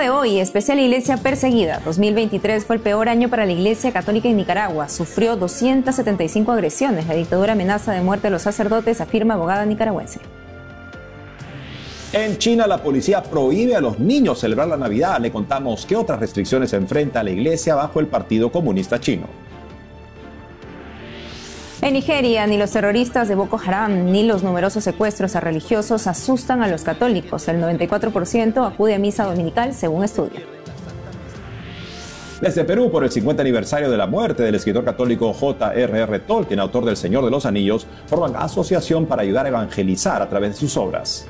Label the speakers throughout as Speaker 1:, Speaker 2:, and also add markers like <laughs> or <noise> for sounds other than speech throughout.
Speaker 1: De hoy, especial Iglesia Perseguida. 2023 fue el peor año para la Iglesia Católica en Nicaragua. Sufrió 275 agresiones. La dictadura amenaza de muerte a los sacerdotes, afirma abogada nicaragüense.
Speaker 2: En China la policía prohíbe a los niños celebrar la Navidad. Le contamos qué otras restricciones enfrenta la Iglesia bajo el Partido Comunista Chino.
Speaker 1: En Nigeria, ni los terroristas de Boko Haram ni los numerosos secuestros a religiosos asustan a los católicos. El 94% acude a misa dominical, según estudio.
Speaker 2: Desde Perú, por el 50 aniversario de la muerte del escritor católico J.R.R. Tolkien, autor del Señor de los Anillos, forman asociación para ayudar a evangelizar a través de sus obras.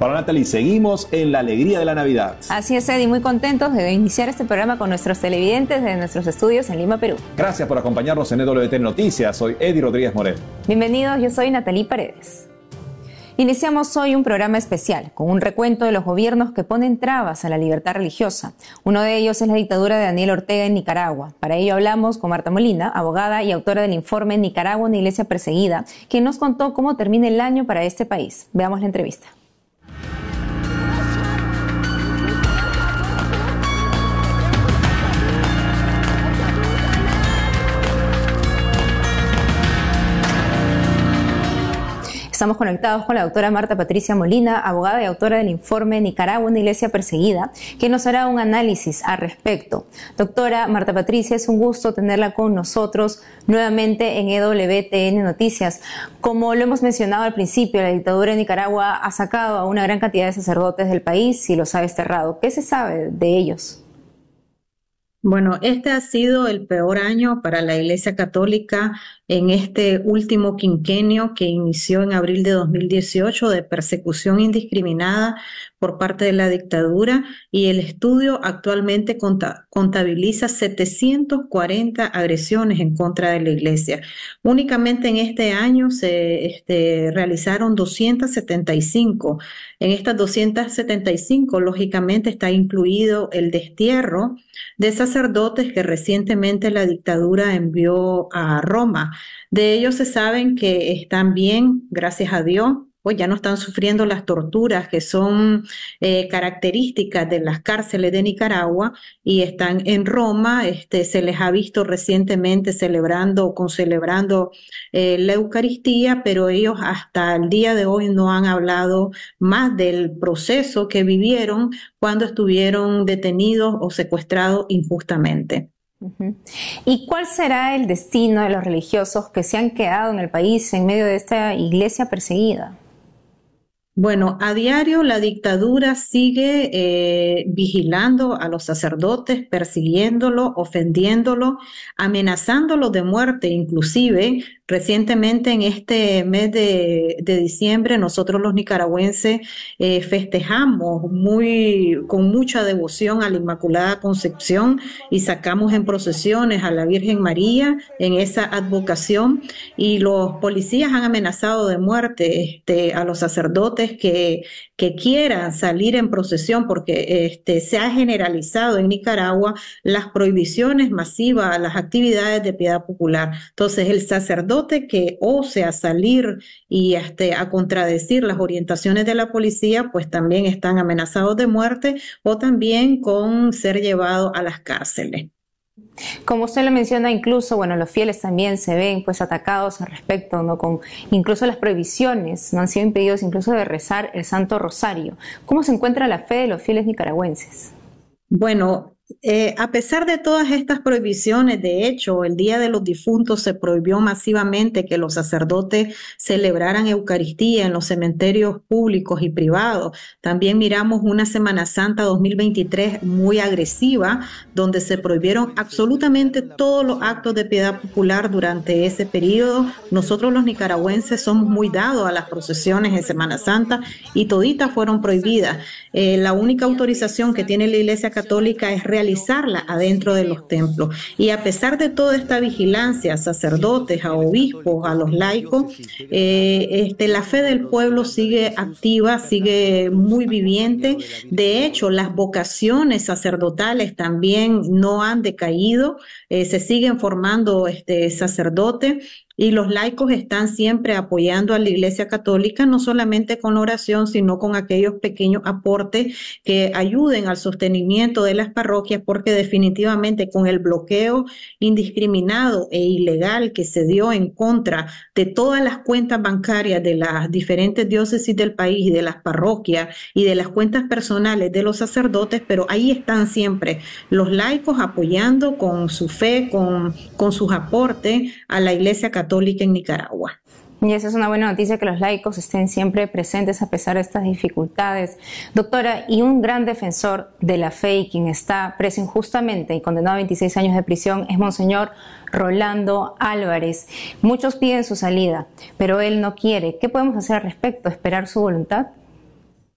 Speaker 2: Para Natalie, seguimos en la alegría de la Navidad.
Speaker 1: Así es, Eddie, muy contentos de iniciar este programa con nuestros televidentes de nuestros estudios en Lima, Perú.
Speaker 2: Gracias por acompañarnos en EWT Noticias. Soy Eddie Rodríguez Morel.
Speaker 1: Bienvenidos, yo soy Natalie Paredes. Iniciamos hoy un programa especial con un recuento de los gobiernos que ponen trabas a la libertad religiosa. Uno de ellos es la dictadura de Daniel Ortega en Nicaragua. Para ello hablamos con Marta Molina, abogada y autora del informe Nicaragua, una iglesia perseguida, quien nos contó cómo termina el año para este país. Veamos la entrevista. Estamos conectados con la doctora Marta Patricia Molina, abogada y autora del informe Nicaragua, una iglesia perseguida, que nos hará un análisis al respecto. Doctora Marta Patricia, es un gusto tenerla con nosotros nuevamente en EWTN Noticias. Como lo hemos mencionado al principio, la dictadura de Nicaragua ha sacado a una gran cantidad de sacerdotes del país y los ha desterrado. ¿Qué se sabe de ellos?
Speaker 3: Bueno, este ha sido el peor año para la Iglesia Católica en este último quinquenio que inició en abril de 2018 de persecución indiscriminada por parte de la dictadura y el estudio actualmente contabiliza 740 agresiones en contra de la Iglesia. Únicamente en este año se este, realizaron 275. En estas 275, lógicamente, está incluido el destierro de sacerdotes que recientemente la dictadura envió a Roma. De ellos se saben que están bien, gracias a Dios, pues ya no están sufriendo las torturas que son eh, características de las cárceles de Nicaragua y están en Roma. Este, se les ha visto recientemente celebrando o concelebrando eh, la Eucaristía, pero ellos hasta el día de hoy no han hablado más del proceso que vivieron cuando estuvieron detenidos o secuestrados injustamente.
Speaker 1: ¿Y cuál será el destino de los religiosos que se han quedado en el país en medio de esta iglesia perseguida?
Speaker 3: Bueno, a diario la dictadura sigue eh, vigilando a los sacerdotes, persiguiéndolo, ofendiéndolo, amenazándolo de muerte, inclusive Recientemente, en este mes de, diciembre, nosotros los nicaragüenses eh, festejamos muy, con mucha devoción a la Inmaculada Concepción y sacamos en procesiones a la Virgen María en esa advocación y los policías han amenazado de muerte este, a los sacerdotes que, quieran salir en procesión porque este, se ha generalizado en Nicaragua las prohibiciones masivas a las actividades de piedad popular. Entonces, el sacerdote que ose salir y este, a contradecir las orientaciones de la policía, pues también están amenazados de muerte o también con ser llevados a las cárceles.
Speaker 1: Como usted lo menciona, incluso, bueno, los fieles también se ven pues atacados al respecto, ¿no? Con incluso las prohibiciones, no han sido impedidos incluso de rezar el Santo Rosario. ¿Cómo se encuentra la fe de los fieles nicaragüenses?
Speaker 3: Bueno, eh, a pesar de todas estas prohibiciones, de hecho, el Día de los Difuntos se prohibió masivamente que los sacerdotes celebraran Eucaristía en los cementerios públicos y privados. También miramos una Semana Santa 2023 muy agresiva, donde se prohibieron absolutamente todos los actos de piedad popular durante ese periodo. Nosotros los nicaragüenses somos muy dados a las procesiones en Semana Santa y toditas fueron prohibidas. Eh, la única autorización que tiene la Iglesia Católica es realizarla adentro de los templos. Y a pesar de toda esta vigilancia a sacerdotes, a obispos, a los laicos, eh, este, la fe del pueblo sigue activa, sigue muy viviente. De hecho, las vocaciones sacerdotales también no han decaído, eh, se siguen formando este, sacerdotes y los laicos están siempre apoyando a la Iglesia Católica, no solamente con oración, sino con aquellos pequeños aportes que ayuden al sostenimiento de las parroquias, porque definitivamente con el bloqueo indiscriminado e ilegal que se dio en contra de todas las cuentas bancarias de las diferentes diócesis del país y de las parroquias y de las cuentas personales de los sacerdotes, pero ahí están siempre los laicos apoyando con su fe, con, con sus aportes a la Iglesia Católica en Nicaragua.
Speaker 1: Y esa es una buena noticia que los laicos estén siempre presentes a pesar de estas dificultades. Doctora, y un gran defensor de la fe y quien está preso injustamente y condenado a 26 años de prisión es Monseñor Rolando Álvarez. Muchos piden su salida, pero él no quiere. ¿Qué podemos hacer al respecto? ¿Esperar su voluntad?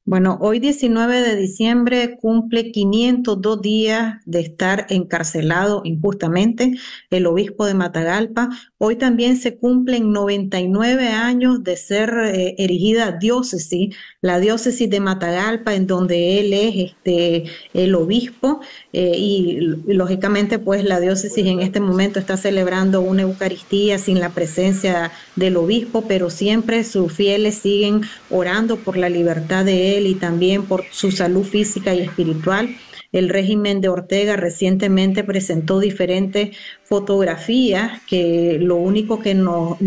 Speaker 3: Bueno, hoy 19 de diciembre cumple 502 días de estar encarcelado injustamente el obispo de Matagalpa. Hoy también se cumplen 99 años de ser eh, erigida diócesis, la diócesis de Matagalpa, en donde él es este, el obispo. Eh, y, lógicamente, pues la diócesis en este momento está celebrando una Eucaristía sin la presencia del obispo, pero siempre sus fieles siguen orando por la libertad de él y también por su salud física y espiritual. El régimen de Ortega recientemente presentó diferentes fotografías que lo único que nos,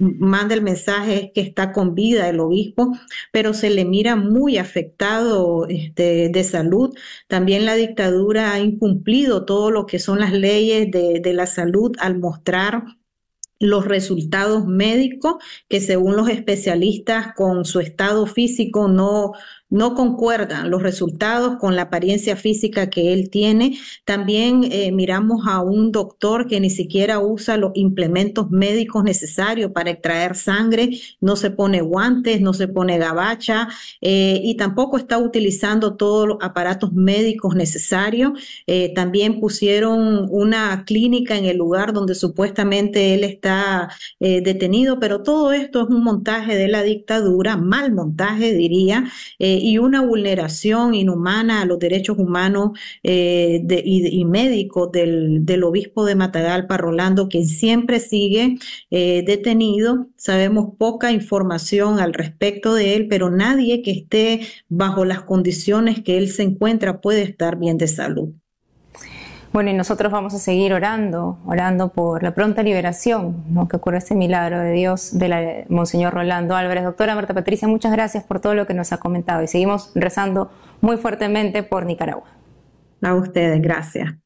Speaker 3: manda el mensaje es que está con vida el obispo, pero se le mira muy afectado este, de salud. También la dictadura ha incumplido todo lo que son las leyes de, de la salud al mostrar los resultados médicos que según los especialistas con su estado físico no, no concuerdan los resultados con la apariencia física que él tiene. También eh, miramos a un doctor que ni siquiera usa los implementos médicos necesarios para extraer sangre, no se pone guantes, no se pone gabacha eh, y tampoco está utilizando todos los aparatos médicos necesarios. Eh, también pusieron una clínica en el lugar donde supuestamente él está detenido, pero todo esto es un montaje de la dictadura, mal montaje diría y una vulneración inhumana a los derechos humanos eh, y, médicos del, obispo de Matagalpa, Rolando, que siempre sigue eh, detenido. Sabemos poca información al respecto de él, pero nadie que esté bajo las condiciones que él se encuentra puede estar bien de salud.
Speaker 1: Bueno, y nosotros vamos a seguir orando, orando por la pronta liberación, ¿no? que ocurra este milagro de Dios de la Monseñor Rolando Álvarez. Doctora Marta Patricia, muchas gracias por todo lo que nos ha comentado y seguimos rezando muy fuertemente por Nicaragua.
Speaker 3: A ustedes, gracias.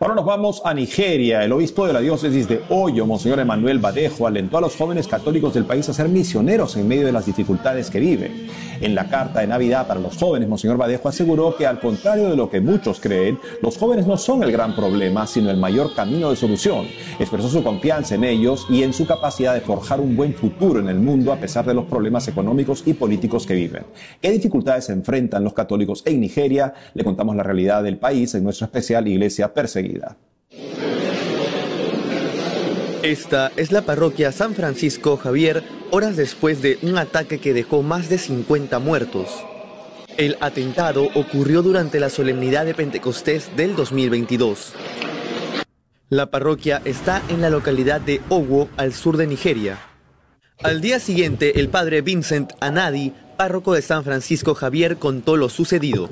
Speaker 2: Ahora nos vamos a Nigeria. El obispo de la diócesis de Hoyo, Monseñor Emanuel Badejo, alentó a los jóvenes católicos del país a ser misioneros en medio de las dificultades que viven. En la carta de Navidad para los jóvenes, Monseñor Badejo aseguró que al contrario de lo que muchos creen, los jóvenes no son el gran problema, sino el mayor camino de solución. Expresó su confianza en ellos y en su capacidad de forjar un buen futuro en el mundo a pesar de los problemas económicos y políticos que viven. ¿Qué dificultades enfrentan los católicos en Nigeria? Le contamos la realidad del país en nuestra especial Iglesia
Speaker 4: Esta es la parroquia San Francisco Javier, horas después de un ataque que dejó más de 50 muertos. El atentado ocurrió durante la solemnidad de Pentecostés del 2022. La parroquia está en la localidad de Owo, al sur de Nigeria. Al día siguiente, el padre Vincent Anadi, párroco de San Francisco Javier, contó lo sucedido.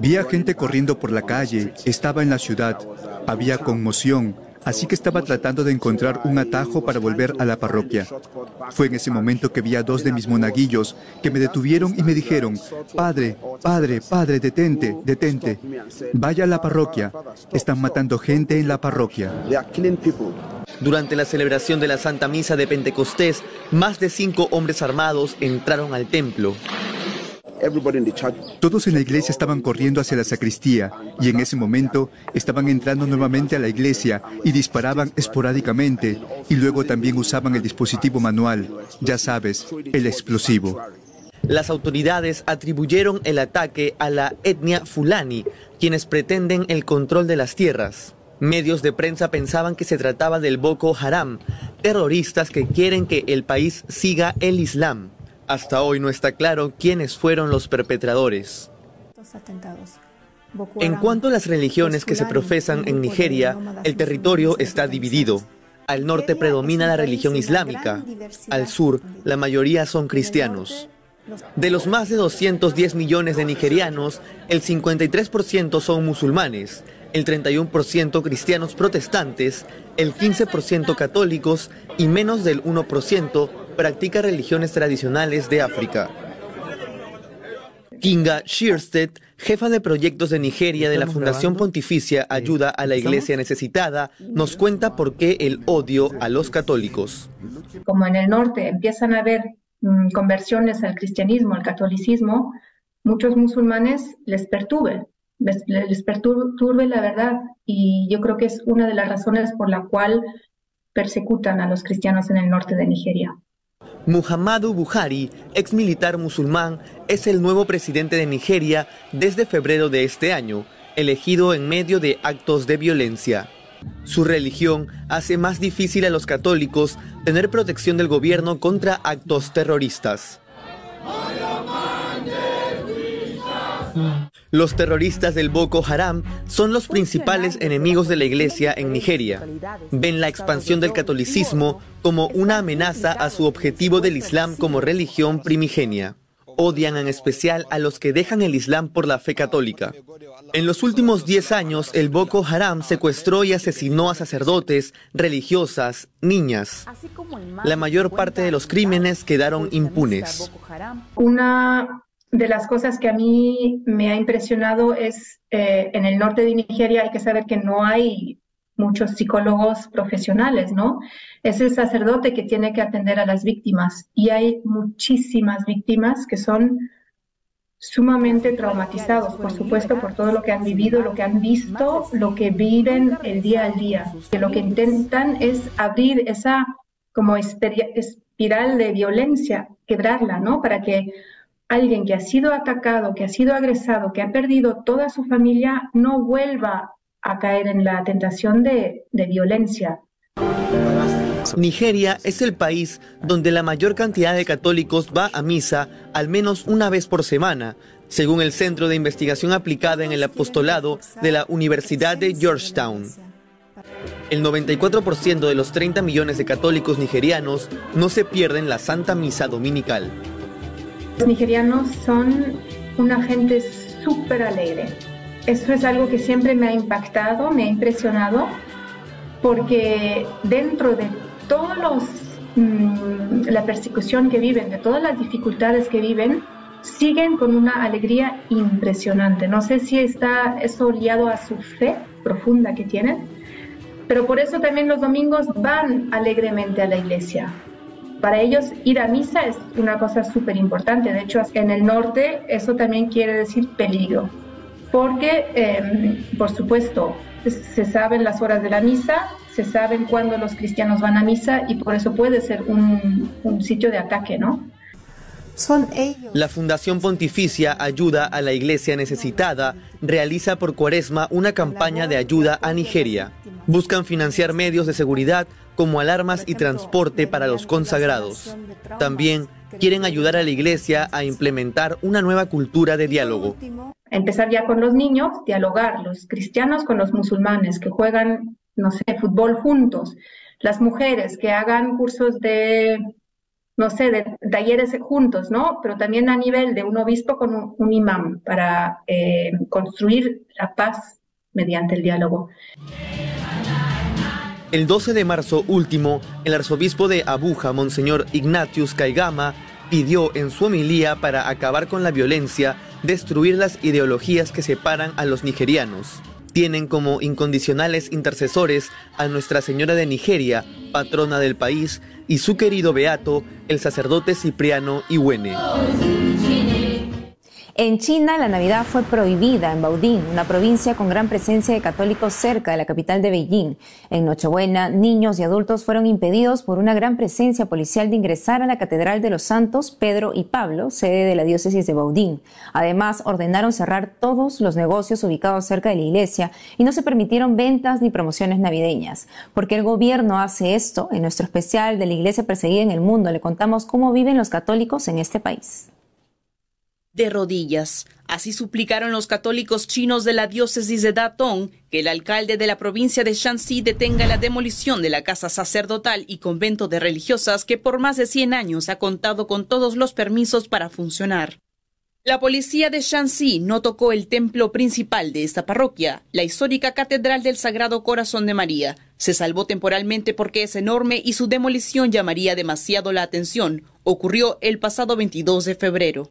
Speaker 5: Vi a gente corriendo por la calle, estaba en la ciudad, había conmoción, así que estaba tratando de encontrar un atajo para volver a la parroquia. Fue en ese momento que vi a dos de mis monaguillos que me detuvieron y me dijeron, Padre, Padre, Padre, detente, detente. Vaya a la parroquia. Están matando gente en la parroquia.
Speaker 4: Durante la celebración de la Santa Misa de Pentecostés, más de cinco hombres armados entraron al templo.
Speaker 5: Todos en la iglesia estaban corriendo hacia la sacristía y en ese momento estaban entrando nuevamente a la iglesia y disparaban esporádicamente y luego también usaban el dispositivo manual, ya sabes, el explosivo.
Speaker 4: Las autoridades atribuyeron el ataque a la etnia fulani, quienes pretenden el control de las tierras. Medios de prensa pensaban que se trataba del Boko Haram, terroristas que quieren que el país siga el Islam. Hasta hoy no está claro quiénes fueron los perpetradores. En cuanto a las religiones que se profesan en Nigeria, el territorio está dividido. Al norte predomina la religión islámica, al sur la mayoría son cristianos. De los más de 210 millones de nigerianos, el 53% son musulmanes, el 31% cristianos protestantes, el 15% católicos y menos del 1% practica religiones tradicionales de África. Kinga Shearstead, jefa de proyectos de Nigeria de la Fundación Pontificia Ayuda a la Iglesia Necesitada, nos cuenta por qué el odio a los católicos.
Speaker 6: Como en el norte empiezan a haber mm, conversiones al cristianismo, al catolicismo, muchos musulmanes les perturbe, les, les perturbe la verdad y yo creo que es una de las razones por la cual persecutan a los cristianos en el norte de Nigeria.
Speaker 4: Muhammadu Buhari, ex militar musulmán, es el nuevo presidente de Nigeria desde febrero de este año, elegido en medio de actos de violencia. Su religión hace más difícil a los católicos tener protección del gobierno contra actos terroristas. Los terroristas del Boko Haram son los principales enemigos de la iglesia en Nigeria. Ven la expansión del catolicismo como una amenaza a su objetivo del Islam como religión primigenia. Odian en especial a los que dejan el Islam por la fe católica. En los últimos 10 años, el Boko Haram secuestró y asesinó a sacerdotes, religiosas, niñas. La mayor parte de los crímenes quedaron impunes.
Speaker 6: Una de las cosas que a mí me ha impresionado es eh, en el norte de Nigeria hay que saber que no hay muchos psicólogos profesionales, ¿no? Es el sacerdote que tiene que atender a las víctimas y hay muchísimas víctimas que son sumamente traumatizados, por supuesto, por todo lo que han vivido, lo que han visto, lo que viven el día al día. Que lo que intentan es abrir esa como espiral de violencia, quebrarla, ¿no? Para que alguien que ha sido atacado, que ha sido agresado, que ha perdido toda su familia, no vuelva a caer en la tentación de, violencia.
Speaker 4: Nigeria es el país donde la mayor cantidad de católicos va a misa al menos una vez por semana, según el Centro de Investigación Aplicada en el Apostolado de la Universidad de Georgetown. El 94% de los 30 millones de católicos nigerianos no se pierden la Santa Misa Dominical.
Speaker 6: Los nigerianos son una gente súper alegre. Eso es algo que siempre me ha impactado, me ha impresionado, porque dentro de todos los mm, la persecución que viven, de todas las dificultades que viven, siguen con una alegría impresionante. No sé si está eso liado a su fe profunda que tienen, pero por eso también los domingos van alegremente a la iglesia. Para ellos ir a misa es una cosa súper importante. De hecho, en el norte eso también quiere decir peligro, porque, em, por supuesto, se saben las horas de la misa, se saben cuándo los cristianos van a misa y por eso puede ser un, un sitio de ataque, ¿no?
Speaker 4: Son ellos. La Fundación Pontificia Ayuda a la Iglesia Necesitada realiza por cuaresma una campaña de ayuda a Nigeria. Buscan financiar medios de seguridad como alarmas y transporte para los consagrados. También quieren ayudar a la iglesia a implementar una nueva cultura de diálogo.
Speaker 6: Empezar ya con los niños, dialogar, los cristianos con los musulmanes que juegan, no sé, fútbol juntos, las mujeres que hagan cursos de, no sé, de talleres juntos, ¿no? Pero también a nivel de un obispo con un, imán para eh, construir la paz mediante el diálogo.
Speaker 4: El 12 de marzo último, el arzobispo de Abuja, Monseñor Ignatius Caigama, pidió en su homilía para acabar con la violencia, destruir las ideologías que separan a los nigerianos. Tienen como incondicionales intercesores a Nuestra Señora de Nigeria, patrona del país, y su querido beato, el sacerdote Cipriano Iwene.
Speaker 1: En China, la Navidad fue prohibida en Baoding, una provincia con gran presencia de católicos cerca de la capital de Beijing. En Nochebuena, niños y adultos fueron impedidos por una gran presencia policial de ingresar a la Catedral de los Santos Pedro y Pablo, sede de la diócesis de Baoding. Además, ordenaron cerrar todos los negocios ubicados cerca de la iglesia y no se permitieron ventas ni promociones navideñas. Porque el gobierno hace esto, en nuestro especial de la iglesia perseguida en el mundo le contamos cómo viven los católicos en este país
Speaker 7: de rodillas, Así suplicaron los católicos chinos de la diócesis de Datong que el alcalde de la provincia de Shanxi detenga la demolición de la casa sacerdotal y convento de religiosas que por más de 100 años ha contado con todos los permisos para funcionar. La policía de Shanxi no tocó el templo principal de esta parroquia, la histórica Catedral del Sagrado Corazón de María. Se salvó temporalmente porque es enorme y su demolición llamaría demasiado la atención. Ocurrió el pasado 22 de febrero.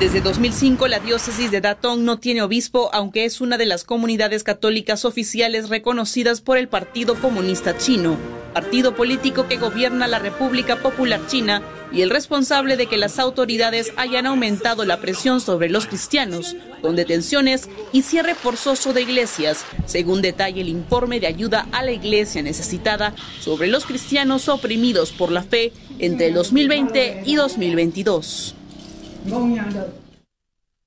Speaker 7: Desde 2005, la diócesis de Datong no tiene obispo, aunque es una de las comunidades católicas oficiales reconocidas por el Partido Comunista Chino, partido político que gobierna la República Popular China y el responsable de que las autoridades hayan aumentado la presión sobre los cristianos, con detenciones y cierre forzoso de iglesias, según detalla el informe de ayuda a la iglesia necesitada sobre los cristianos oprimidos por la fe entre 2020 y 2022.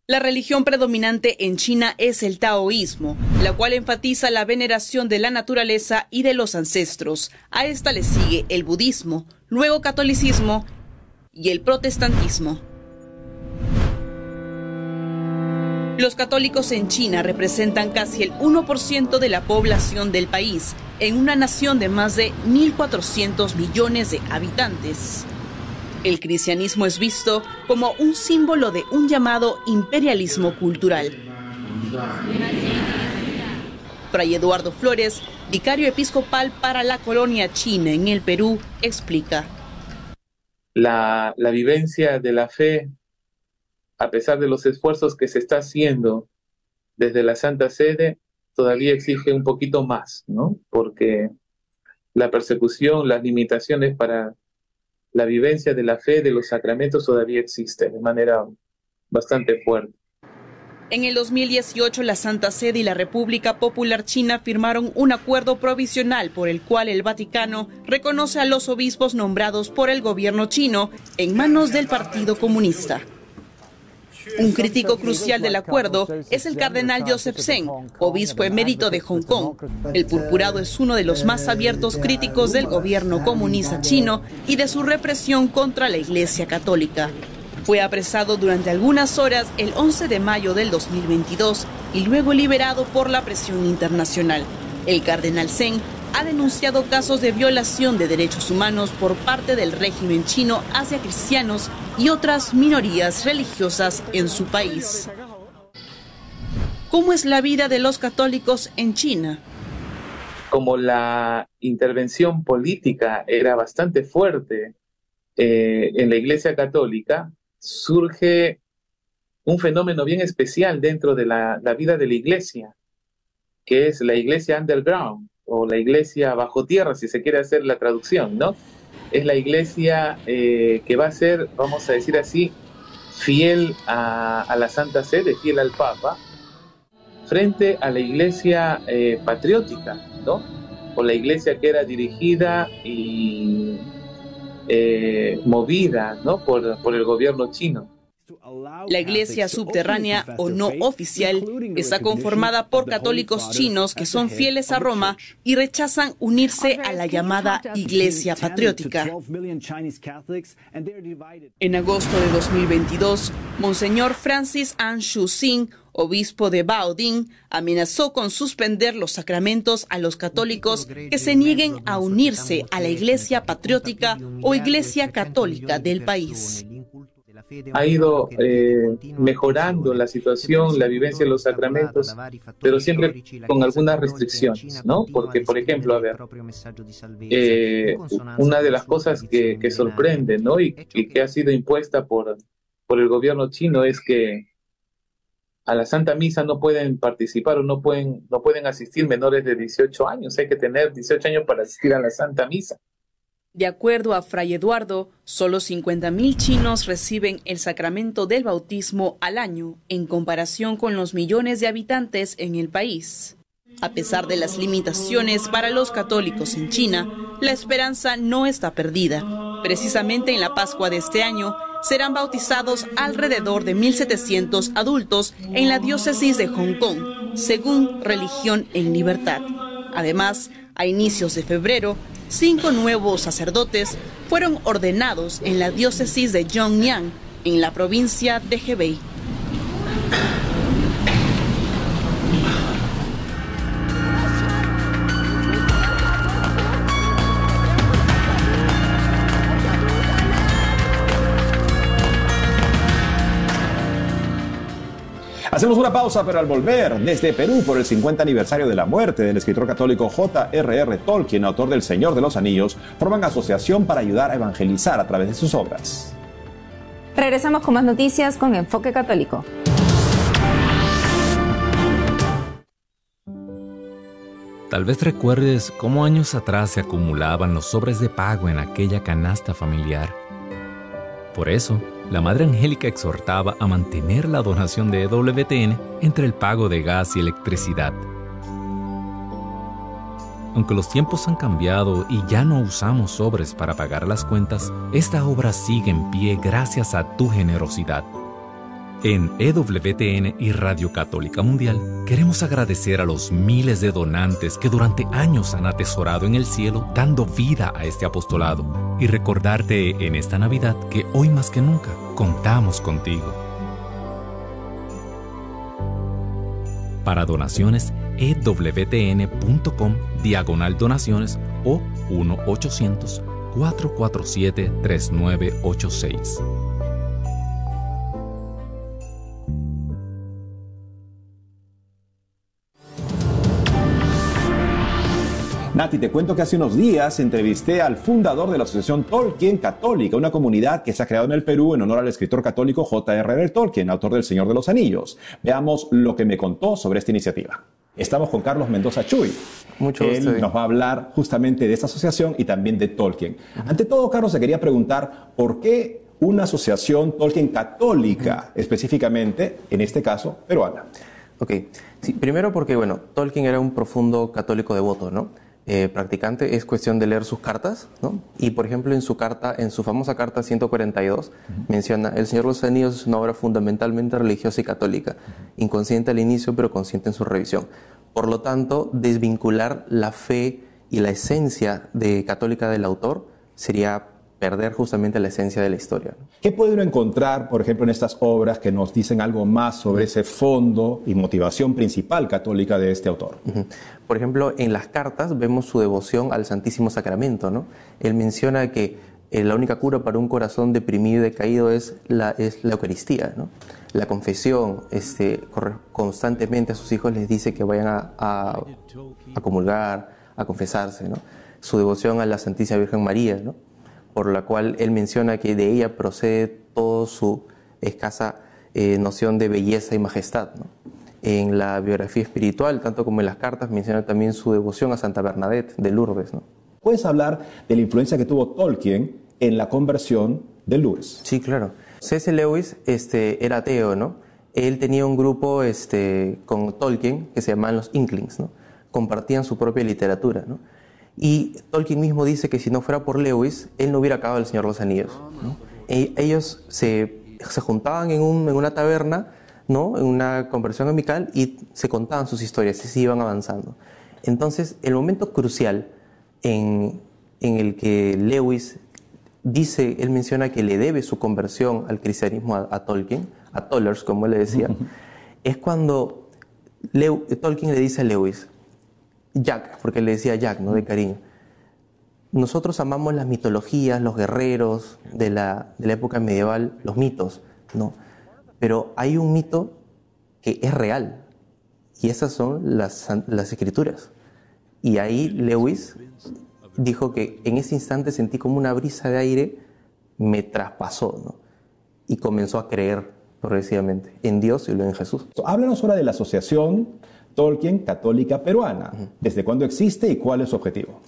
Speaker 7: La religión predominante en China es el taoísmo, la cual enfatiza la veneración de la naturaleza y de los ancestros. A esta le sigue el budismo, luego catolicismo y el protestantismo. Los católicos en China representan casi el 1% de la población del país, en una nación de más de 1.400 millones de habitantes. El cristianismo es visto como un símbolo de un llamado imperialismo cultural. Fray Eduardo Flores, vicario episcopal para la colonia china en el Perú, explica.
Speaker 8: La, la vivencia de la fe, a pesar de los esfuerzos que se está haciendo desde la Santa Sede, todavía exige un poquito más, ¿no? Porque la persecución, las limitaciones para la vivencia de la fe de los sacramentos todavía existe de manera bastante fuerte.
Speaker 7: En el 2018, la Santa Sede y la República Popular China firmaron un acuerdo provisional por el cual el Vaticano reconoce a los obispos nombrados por el gobierno chino en manos del Partido Comunista. Un crítico crucial del acuerdo es el cardenal Joseph Zeng, obispo emérito de Hong Kong. El purpurado es uno de los más abiertos críticos del gobierno comunista chino y de su represión contra la Iglesia Católica. Fue apresado durante algunas horas el 11 de mayo del 2022 y luego liberado por la presión internacional. El cardenal Zeng ha denunciado casos de violación de derechos humanos por parte del régimen chino hacia cristianos y otras minorías religiosas en su país. ¿Cómo es la vida de los católicos en China?
Speaker 8: Como la intervención política era bastante fuerte eh, en la Iglesia Católica, surge un fenómeno bien especial dentro de la, la vida de la Iglesia, que es la Iglesia underground o la iglesia bajo tierra, si se quiere hacer la traducción, ¿no? Es la iglesia eh, que va a ser, vamos a decir así, fiel a, la Santa Sede, fiel al Papa, frente a la iglesia eh, patriótica, ¿no? O la iglesia que era dirigida y eh, movida, ¿no? Por, por el gobierno chino.
Speaker 7: La iglesia subterránea o no oficial está conformada por católicos chinos que son fieles a Roma y rechazan unirse a la llamada Iglesia Patriótica. En agosto de 2022, Monseñor Francis An Shu Sing, obispo de Baoding, amenazó con suspender los sacramentos a los católicos que se nieguen a unirse a la Iglesia Patriótica o Iglesia Católica del país
Speaker 8: ha ido eh, mejorando la situación, la vivencia de los sacramentos, pero siempre con algunas restricciones, ¿no? Porque, por ejemplo, a ver, eh, una de las cosas que, sorprende, ¿no? Y, que ha sido impuesta por, por el gobierno chino es que a la Santa Misa no pueden participar o no pueden, no pueden asistir menores de 18 años. Hay que tener 18 años para asistir a la Santa Misa.
Speaker 7: De acuerdo a Fray Eduardo, solo 50.000 chinos reciben el sacramento del bautismo al año, en comparación con los millones de habitantes en el país. A pesar de las limitaciones para los católicos en China, la esperanza no está perdida. Precisamente en la Pascua de este año serán bautizados alrededor de 1.700 adultos en la diócesis de Hong Kong, según Religión en Libertad. Además, a inicios de febrero, cinco nuevos sacerdotes fueron ordenados en la diócesis de Yongyang, en la provincia de Hebei.
Speaker 2: Hacemos una pausa, pero al volver, desde Perú, por el 50 aniversario de la muerte del escritor católico J.R.R. Tolkien, autor del Señor de los Anillos, forman asociación para ayudar a evangelizar a través de sus obras.
Speaker 1: Regresamos con más noticias con Enfoque Católico.
Speaker 9: Tal vez recuerdes cómo años atrás se acumulaban los sobres de pago en aquella canasta familiar. Por eso, la Madre Angélica exhortaba a mantener la donación de EWTN entre el pago de gas y electricidad. Aunque los tiempos han cambiado y ya no usamos sobres para pagar las cuentas, esta obra sigue en pie gracias a tu generosidad. En EWTN y Radio Católica Mundial queremos agradecer a los miles de donantes que durante años han atesorado en el cielo dando vida a este apostolado y recordarte en esta Navidad que hoy más que nunca contamos contigo. Para donaciones, ewtn.com diagonal donaciones o 1-800-447-3986.
Speaker 2: Nati, te cuento que hace unos días entrevisté al fundador de la Asociación Tolkien Católica, una comunidad que se ha creado en el Perú en honor al escritor católico J.R.R. Tolkien, autor del Señor de los Anillos. Veamos lo que me contó sobre esta iniciativa. Estamos con Carlos Mendoza Chuy.
Speaker 10: Mucho
Speaker 2: Él nos va a hablar justamente de esta asociación y también de Tolkien. Ante todo, Carlos, se quería preguntar por qué una asociación Tolkien católica, específicamente, en este caso, peruana.
Speaker 10: Ok, sí, primero porque, bueno, Tolkien era un profundo católico devoto, ¿no? Eh, practicante, es cuestión de leer sus cartas, ¿no? Y por ejemplo, en su carta, en su famosa carta 142, menciona, El Señor de los Anillos es una obra fundamentalmente religiosa y católica, inconsciente al inicio, pero consciente en su revisión. Por lo tanto, desvincular la fe y la esencia de católica del autor sería perder justamente la esencia de la historia.
Speaker 2: ¿Qué puede uno encontrar, por ejemplo, en estas obras que nos dicen algo más sobre ese fondo y motivación principal católica de este autor?
Speaker 10: Por ejemplo, en las cartas vemos su devoción al Santísimo Sacramento. ¿no? Él menciona que eh, la única cura para un corazón deprimido y decaído es la, es la Eucaristía. ¿no? La confesión, este, constantemente a sus hijos les dice que vayan a, a, a comulgar, a confesarse. ¿no? Su devoción a la Santísima Virgen María. ¿no? Por la cual él menciona que de ella procede toda su escasa eh, noción de belleza y majestad. En la biografía espiritual, tanto como en las cartas, menciona también su devoción a Santa Bernadette de Lourdes. ¿no?
Speaker 2: ¿Puedes hablar de la influencia que tuvo Tolkien en la conversión de Lourdes?
Speaker 10: Sí, claro. C.S. Lewis este, era ateo, ¿no? Él tenía un grupo este, con Tolkien que se llamaban los Inklings, ¿no? Compartían su propia literatura, ¿no? Y Tolkien mismo dice que si no fuera por Lewis, él no hubiera acabado El Señor de los Anillos. E ellos se, se juntaban en, un, en, una taberna, ¿no? en una conversación amical, y se contaban sus historias y se iban avanzando. Entonces, el momento crucial en, en el que Lewis dice, él menciona que le debe su conversión al cristianismo a, Tolkien, a Tollers, como él le decía, <laughs> es cuando Tolkien le dice a Lewis, Jack, porque le decía Jack, ¿no? De cariño. Nosotros amamos las mitologías, los guerreros de la, de la época medieval, los mitos, ¿no? Pero hay un mito que es real, y esas son las, las escrituras. Y ahí Lewis dijo que en ese instante sentí como una brisa de aire me traspasó, ¿no? Y comenzó a creer progresivamente en Dios y luego en Jesús.
Speaker 2: Háblanos ahora de la asociación Tolkien Católica Peruana. ¿Desde cuándo existe y cuál es su objetivo?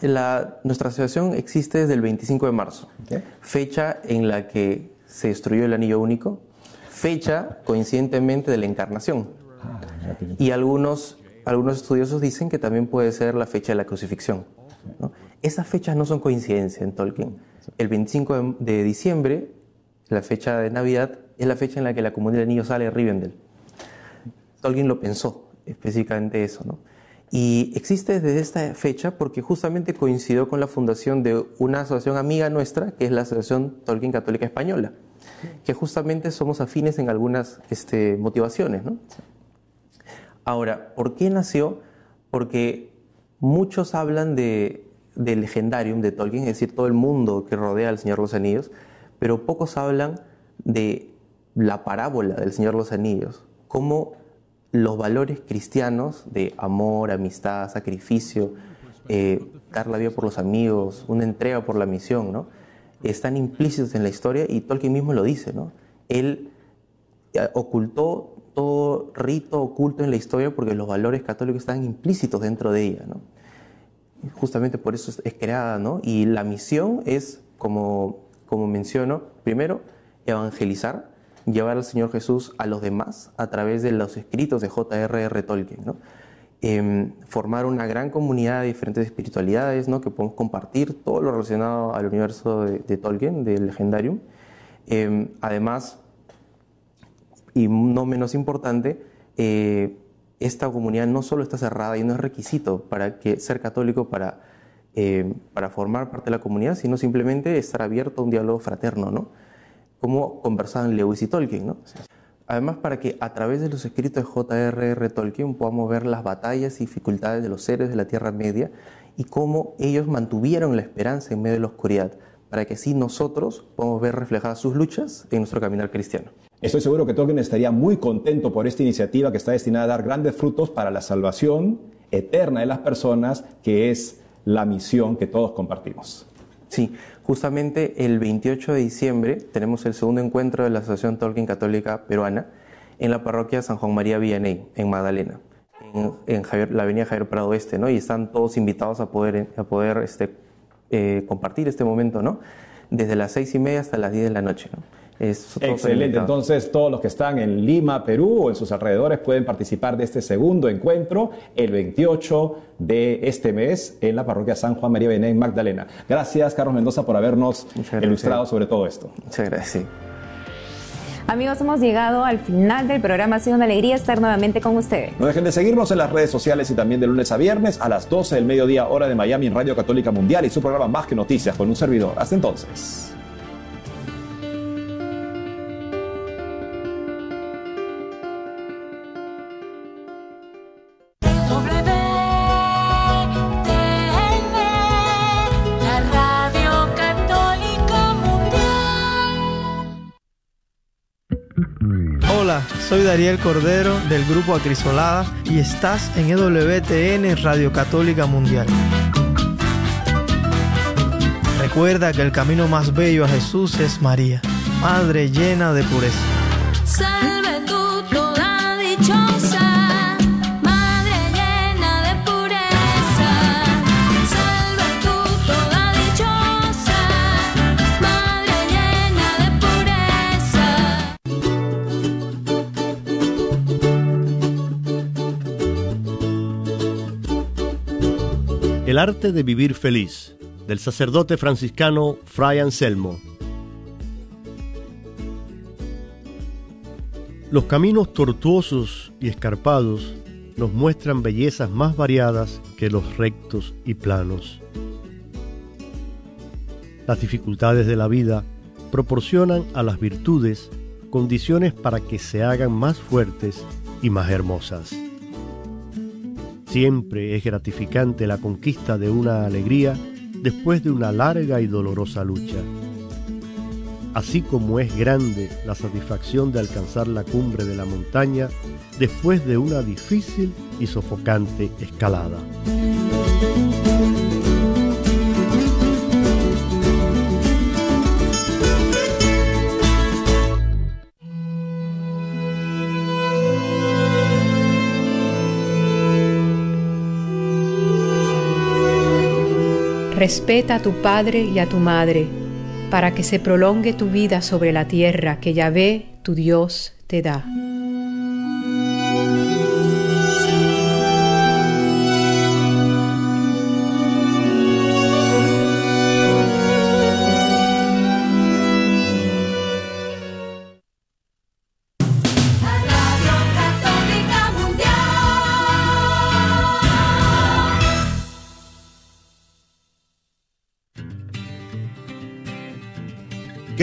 Speaker 10: La, nuestra asociación existe desde el 25 de marzo, fecha en la que se destruyó el anillo único, fecha coincidentemente de la encarnación. Ah, y algunos, algunos estudiosos dicen que también puede ser la fecha de la crucifixión. ¿no? Esas fechas no son coincidencia en Tolkien. El 25 de, de, diciembre, la fecha de Navidad, es la fecha en la que la comunidad del anillo sale de Rivendell. Tolkien lo pensó específicamente eso, ¿no? Y existe desde esta fecha porque justamente coincidió con la fundación de una asociación amiga nuestra, que es la Asociación Tolkien Católica Española. que justamente somos afines en algunas este, motivaciones. ¿no? Ahora, ¿por qué nació? Porque muchos hablan de, del legendarium de Tolkien, es decir, todo el mundo que rodea al Señor de los Anillos, pero pocos hablan de la parábola del Señor de los Anillos, cómo los valores cristianos de amor, amistad, sacrificio, eh, dar la vida por los amigos, una entrega por la misión, ¿no? están implícitos en la historia y Tolkien mismo lo dice. ¿no? Él eh, ocultó todo rito oculto en la historia porque los valores católicos están implícitos dentro de ella. ¿no? Justamente por eso es creada. ¿no? Y la misión es, como, como menciono, primero, evangelizar, llevar al Señor Jesús a los demás a través de los escritos de J.R.R. Tolkien. ¿no? Em, formar una gran comunidad de diferentes espiritualidades, ¿no? que podemos compartir todo lo relacionado al universo de, Tolkien, del Legendarium. Em, además, y no menos importante, eh, esta comunidad no solo está cerrada y no es requisito para que ser católico para, em, para formar parte de la comunidad, sino simplemente estar abierto a un diálogo fraterno, ¿no? Como conversaban Lewis y Tolkien. ¿no? Además, para que a través de los escritos de J.R.R. Tolkien podamos ver las batallas y dificultades de los seres de la Tierra Media y cómo ellos mantuvieron la esperanza en medio de la oscuridad, para que así nosotros podamos ver reflejadas sus luchas en nuestro caminar cristiano.
Speaker 2: Estoy seguro que Tolkien estaría muy contento por esta iniciativa que está destinada a dar grandes frutos para la salvación eterna de las personas, que es la misión que todos compartimos.
Speaker 10: Sí, justamente el 28 de diciembre tenemos el segundo encuentro de la Asociación Tolkien Católica Peruana en la parroquia San Juan María Villaney, en Magdalena, en, la avenida Javier Prado Este, ¿no? Y están todos invitados a poder, a poder este, eh, compartir este momento, ¿no? Desde las seis y media hasta las diez de la noche, ¿no?
Speaker 2: Excelente. Entonces, todos los que están en Lima, Perú o en sus alrededores pueden participar de este segundo encuentro el 28 de este mes en la parroquia San Juan María Bené Magdalena. Gracias, Carlos Mendoza, por habernos ilustrado sobre todo esto.
Speaker 10: Muchas gracias.
Speaker 1: Amigos, hemos llegado al final del programa. Ha sido una alegría estar nuevamente con ustedes.
Speaker 2: No dejen de seguirnos en las redes sociales y también de lunes a viernes a las 12 del mediodía, hora de Miami, en Radio Católica Mundial y su programa Más que Noticias con un servidor. Hasta entonces.
Speaker 11: Dariel Cordero del grupo Acrisolada y estás en EWTN Radio Católica Mundial. Recuerda que el camino más bello a Jesús es María, Madre llena de pureza.
Speaker 12: El arte de vivir feliz, del sacerdote franciscano Fray Anselmo. Los caminos tortuosos y escarpados nos muestran bellezas más variadas que los rectos y planos. Las dificultades de la vida proporcionan a las virtudes condiciones para que se hagan más fuertes y más hermosas. Siempre es gratificante la conquista de una alegría después de una larga y dolorosa lucha. Así como es grande la satisfacción de alcanzar la cumbre de la montaña después de una difícil y sofocante escalada.
Speaker 13: Respeta a tu padre y a tu madre, para que se prolongue tu vida sobre la tierra que Yahvé, tu Dios, te da.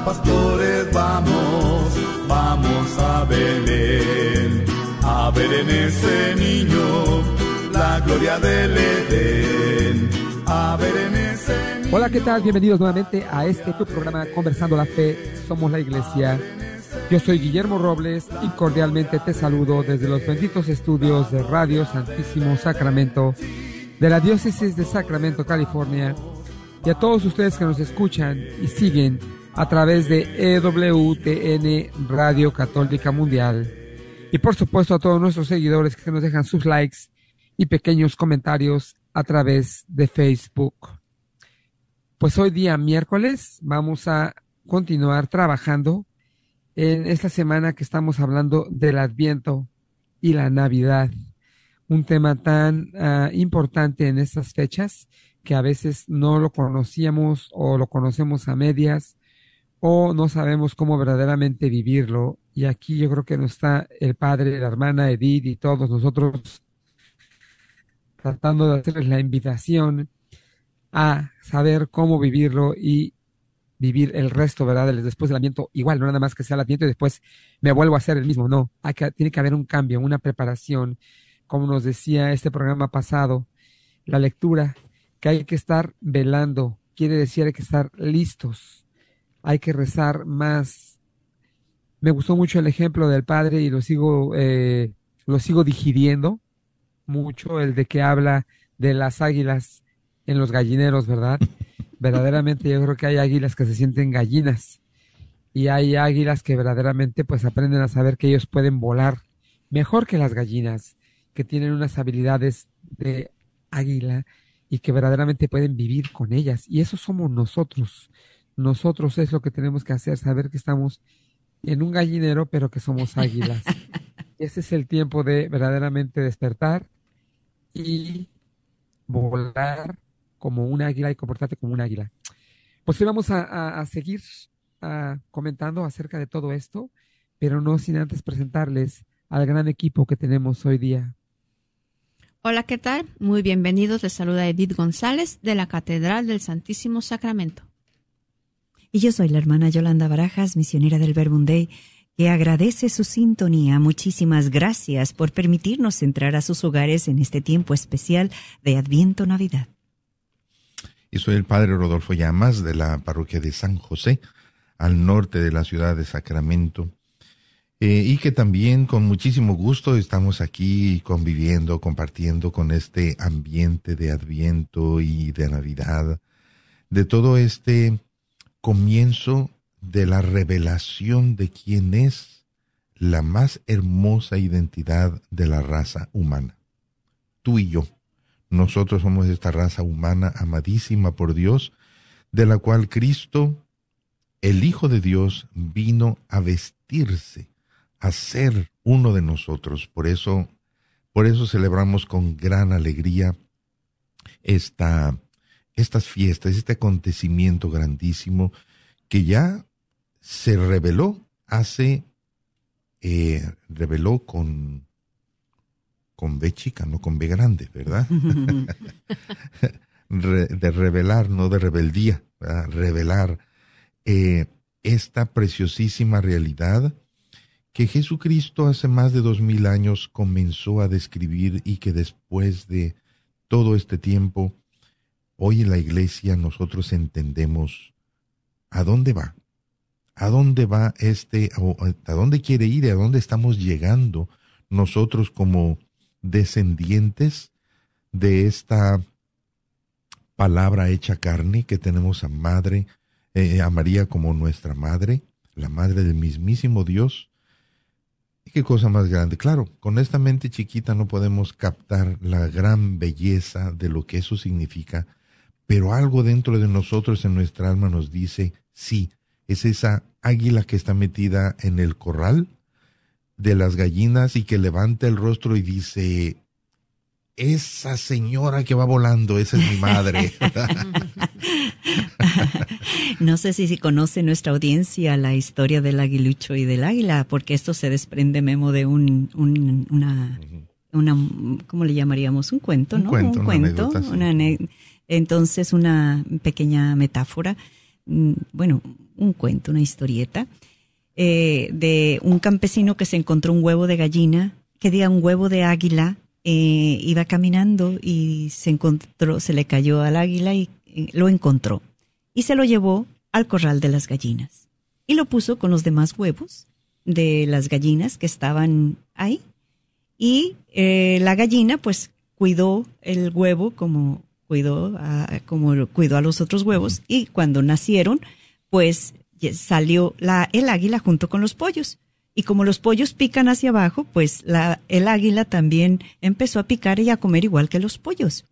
Speaker 14: Pastores, vamos, vamos a Belén, a ver en ese niño la gloria del Edén, a ver.
Speaker 15: Hola, ¿qué tal? Bienvenidos nuevamente a este programa Conversando la Fe, somos la iglesia. Yo soy Guillermo Robles y cordialmente te saludo desde los benditos estudios de Radio Santísimo Sacramento de la Diócesis de Sacramento, California, y a todos ustedes que nos escuchan y siguen a través de EWTN Radio Católica Mundial. Y por supuesto a todos nuestros seguidores que nos dejan sus likes y pequeños comentarios a través de Facebook. Pues hoy día miércoles vamos a continuar trabajando en esta semana que estamos hablando del Adviento y la Navidad. Un tema tan uh, importante en estas fechas que a veces no lo conocíamos o lo conocemos a medias o no sabemos cómo verdaderamente vivirlo. Y aquí yo creo que no está el padre, la hermana Edith y todos nosotros tratando de hacerles la invitación a saber cómo vivirlo y vivir el resto, ¿verdad? Después del adviento, igual, no nada más que sea el adviento y después me vuelvo a hacer el mismo, no, hay que, tiene que haber un cambio, una preparación, como nos decía este programa pasado, la lectura, que hay que estar velando, quiere decir hay que estar listos, hay que rezar más. Me gustó mucho el ejemplo del padre y lo sigo, eh, lo sigo digiriendo mucho, el de que habla de las águilas en los gallineros, ¿verdad? <laughs> verdaderamente yo creo que hay águilas que se sienten gallinas y hay águilas que verdaderamente pues aprenden a saber que ellos pueden volar mejor que las gallinas, que tienen unas habilidades de águila y que verdaderamente pueden vivir con ellas. Y eso somos nosotros. Nosotros es lo que tenemos que hacer, saber que estamos en un gallinero, pero que somos <laughs> águilas. Ese es el tiempo de verdaderamente despertar y volar como un águila y comportarte como un águila. Pues hoy vamos a, a, a seguir a, comentando acerca de todo esto, pero no sin antes presentarles al gran equipo que tenemos hoy día.
Speaker 16: Hola, ¿qué tal? Muy bienvenidos. Les saluda Edith González de la Catedral del Santísimo Sacramento.
Speaker 17: Y yo soy la hermana Yolanda Barajas, misionera del Verbunday, que agradece su sintonía. Muchísimas gracias por permitirnos entrar a sus hogares en este tiempo especial de Adviento Navidad
Speaker 18: y soy el padre Rodolfo Llamas de la parroquia de San José, al norte de la ciudad de Sacramento, eh, y que también con muchísimo gusto estamos aquí conviviendo, compartiendo con este ambiente de Adviento y de Navidad, de todo este comienzo de la revelación de quién es la más hermosa identidad de la raza humana, tú y yo nosotros somos esta raza humana amadísima por Dios, de la cual Cristo, el Hijo de Dios, vino a vestirse, a ser uno de nosotros. Por eso, por eso celebramos con gran alegría esta, estas fiestas, este acontecimiento grandísimo que ya se reveló hace, eh, reveló con con B chica, no con B grande, ¿verdad? <laughs> de revelar, no de rebeldía, ¿verdad? revelar eh, esta preciosísima realidad que Jesucristo hace más de dos mil años comenzó a describir y que después de todo este tiempo, hoy en la iglesia nosotros entendemos a dónde va, a dónde va este, a dónde quiere ir a dónde estamos llegando nosotros como descendientes de esta palabra hecha carne que tenemos a madre, eh, a María como nuestra madre, la madre del mismísimo Dios. Y qué cosa más grande. Claro, con esta mente chiquita no podemos captar la gran belleza de lo que eso significa, pero algo dentro de nosotros, en nuestra alma, nos dice, sí, es esa águila que está metida en el corral de las gallinas y que levanta el rostro y dice, esa señora que va volando, esa es mi madre. <laughs>
Speaker 17: no sé si, si conoce nuestra audiencia la historia del aguilucho y del águila, porque esto se desprende, Memo, de un, una, una, ¿cómo le llamaríamos? Un cuento, ¿no?
Speaker 18: Un cuento,
Speaker 17: una entonces, una pequeña metáfora, mm, bueno, un cuento, una historieta, eh, de un campesino que se encontró un huevo de gallina, que diga un huevo de águila, eh, iba caminando y se encontró, se le cayó al águila y eh, lo encontró. Y se lo llevó al corral de las gallinas. Y lo puso con los demás huevos de las gallinas que estaban ahí. Y la gallina pues cuidó el huevo como cuidó a, como cuidó a los otros huevos y cuando nacieron, pues salió la, el águila junto con los pollos. Y como los pollos pican hacia abajo, pues la, el águila también empezó a picar y a comer igual que los pollos.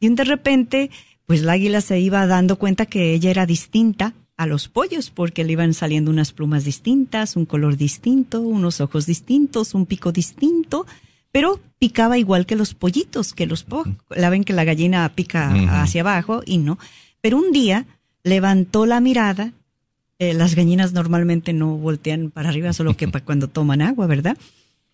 Speaker 17: Y de repente, pues la águila se iba dando cuenta que ella era distinta a los pollos porque le iban saliendo unas plumas distintas, un color distinto, unos ojos distintos, un pico distinto pero picaba igual que los pollitos, que los po la ven que la gallina pica hacia abajo y no. Pero un día levantó la mirada, eh, las gallinas normalmente no voltean para arriba, solo que para <laughs> cuando toman agua, ¿verdad?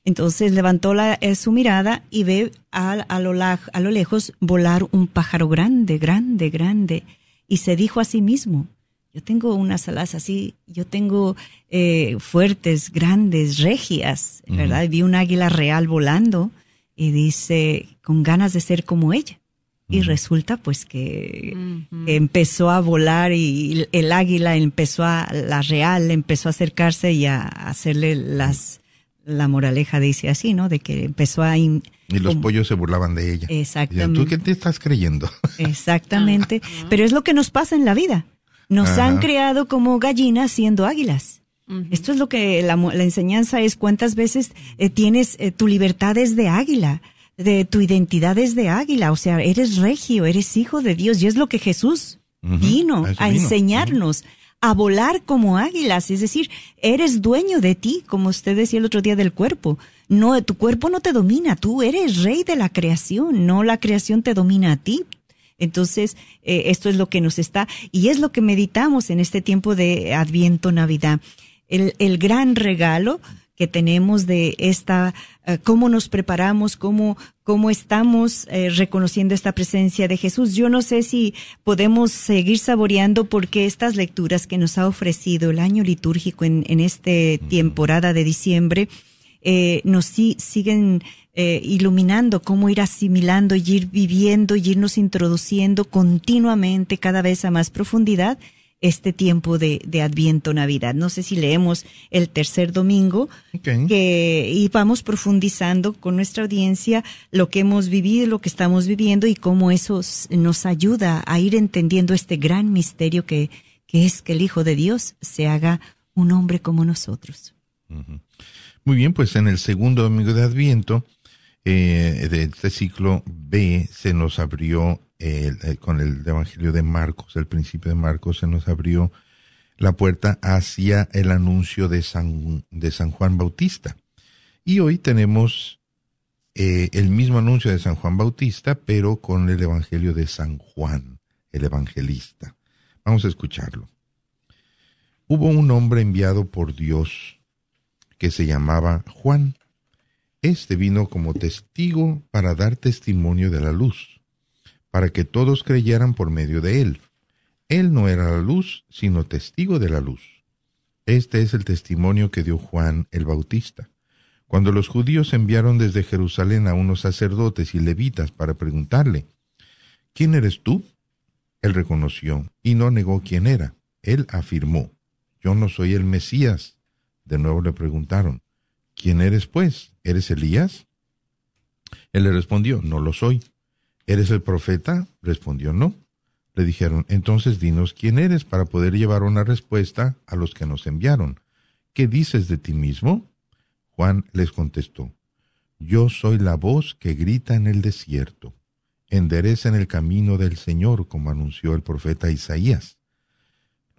Speaker 17: Entonces levantó la, eh, su mirada y ve a, a, lo, a lo lejos volar un pájaro grande, grande, grande, y se dijo a sí mismo, yo tengo unas alas así, yo tengo eh, fuertes, grandes, regias, ¿verdad? Vi un águila real volando y dice, con ganas de ser como ella. Y resulta pues que, empezó a volar y el águila empezó a, la real empezó a acercarse y a hacerle las, la moraleja dice así, ¿no? De que empezó a... y
Speaker 18: los pollos se burlaban de ella.
Speaker 17: Exactamente.
Speaker 18: ¿Tú qué te estás creyendo? <laughs>
Speaker 17: Exactamente. Pero es lo que nos pasa en la vida. Nos han creado como gallinas siendo águilas. Esto es lo que la, enseñanza es cuántas veces eh, tienes eh, tu libertad es de águila, de tu identidad es de águila, o sea, eres regio, eres hijo de Dios y es lo que Jesús vino a, enseñarnos. a volar como águilas, es decir, eres dueño de ti, como usted decía el otro día del cuerpo. No, tu cuerpo no te domina, tú eres rey de la creación, no la creación te domina a ti. Entonces, eh, esto es lo que nos está, y es lo que meditamos en este tiempo de Adviento Navidad. El, el gran regalo que tenemos de esta, eh, cómo nos preparamos, cómo, cómo estamos eh, reconociendo esta presencia de Jesús. Yo no sé si podemos seguir saboreando porque estas lecturas que nos ha ofrecido el año litúrgico en, en esta temporada de diciembre, eh, nos siguen eh, iluminando cómo ir asimilando y ir viviendo y irnos introduciendo continuamente cada vez a más profundidad este tiempo de, de Adviento Navidad. No sé si leemos el tercer domingo que, y vamos profundizando con nuestra audiencia lo que hemos vivido, lo que estamos viviendo y cómo eso nos ayuda a ir entendiendo este gran misterio que, que es que el Hijo de Dios se haga un hombre como nosotros.
Speaker 18: Muy bien, pues en el segundo domingo de Adviento, eh, de este ciclo B, se nos abrió con el Evangelio de Marcos, el principio de Marcos, se nos abrió la puerta hacia el anuncio de San, Juan Bautista. Y hoy tenemos eh, el mismo anuncio de San Juan Bautista, pero con el Evangelio de San Juan, el evangelista. Vamos a escucharlo. Hubo un hombre enviado por Dios que se llamaba Juan. Este vino como testigo para dar testimonio de la luz, para que todos creyeran por medio de él. Él no era la luz, sino testigo de la luz. Este es el testimonio que dio Juan el Bautista. Cuando los judíos enviaron desde Jerusalén a unos sacerdotes y levitas para preguntarle, ¿quién eres tú? Él reconoció y no negó quién era. Él afirmó, yo no soy el Mesías. De nuevo le preguntaron, ¿quién eres pues? ¿Eres Elías? Él le respondió, no lo soy. ¿Eres el profeta? Respondió, no. Le dijeron, entonces dinos quién eres para poder llevar una respuesta a los que nos enviaron. ¿Qué dices de ti mismo? Juan les contestó, yo soy la voz que grita en el desierto. Enderecen el camino del Señor, como anunció el profeta Isaías.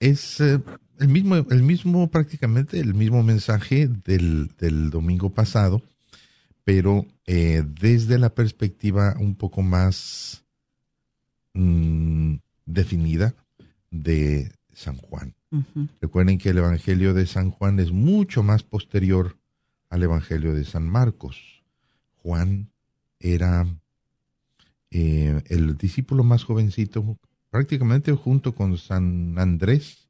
Speaker 18: es eh, el mismo, el mismo, prácticamente el mismo mensaje del, del domingo pasado, pero eh, desde la perspectiva un poco más mm, definida de San Juan. Recuerden que el Evangelio de San Juan es mucho más posterior al Evangelio de San Marcos. Juan era eh, el discípulo más jovencito prácticamente junto con San Andrés,